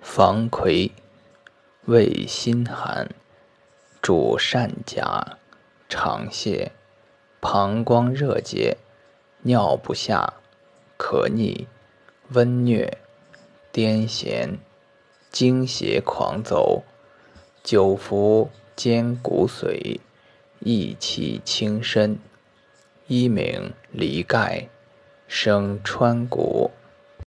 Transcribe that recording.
防葵，味辛寒，主善甲、肠泻、膀胱热结、尿不下、渴逆、温疟、癫痫、惊邪狂走、久服坚骨髓，益气轻身。一名离盖，生川谷。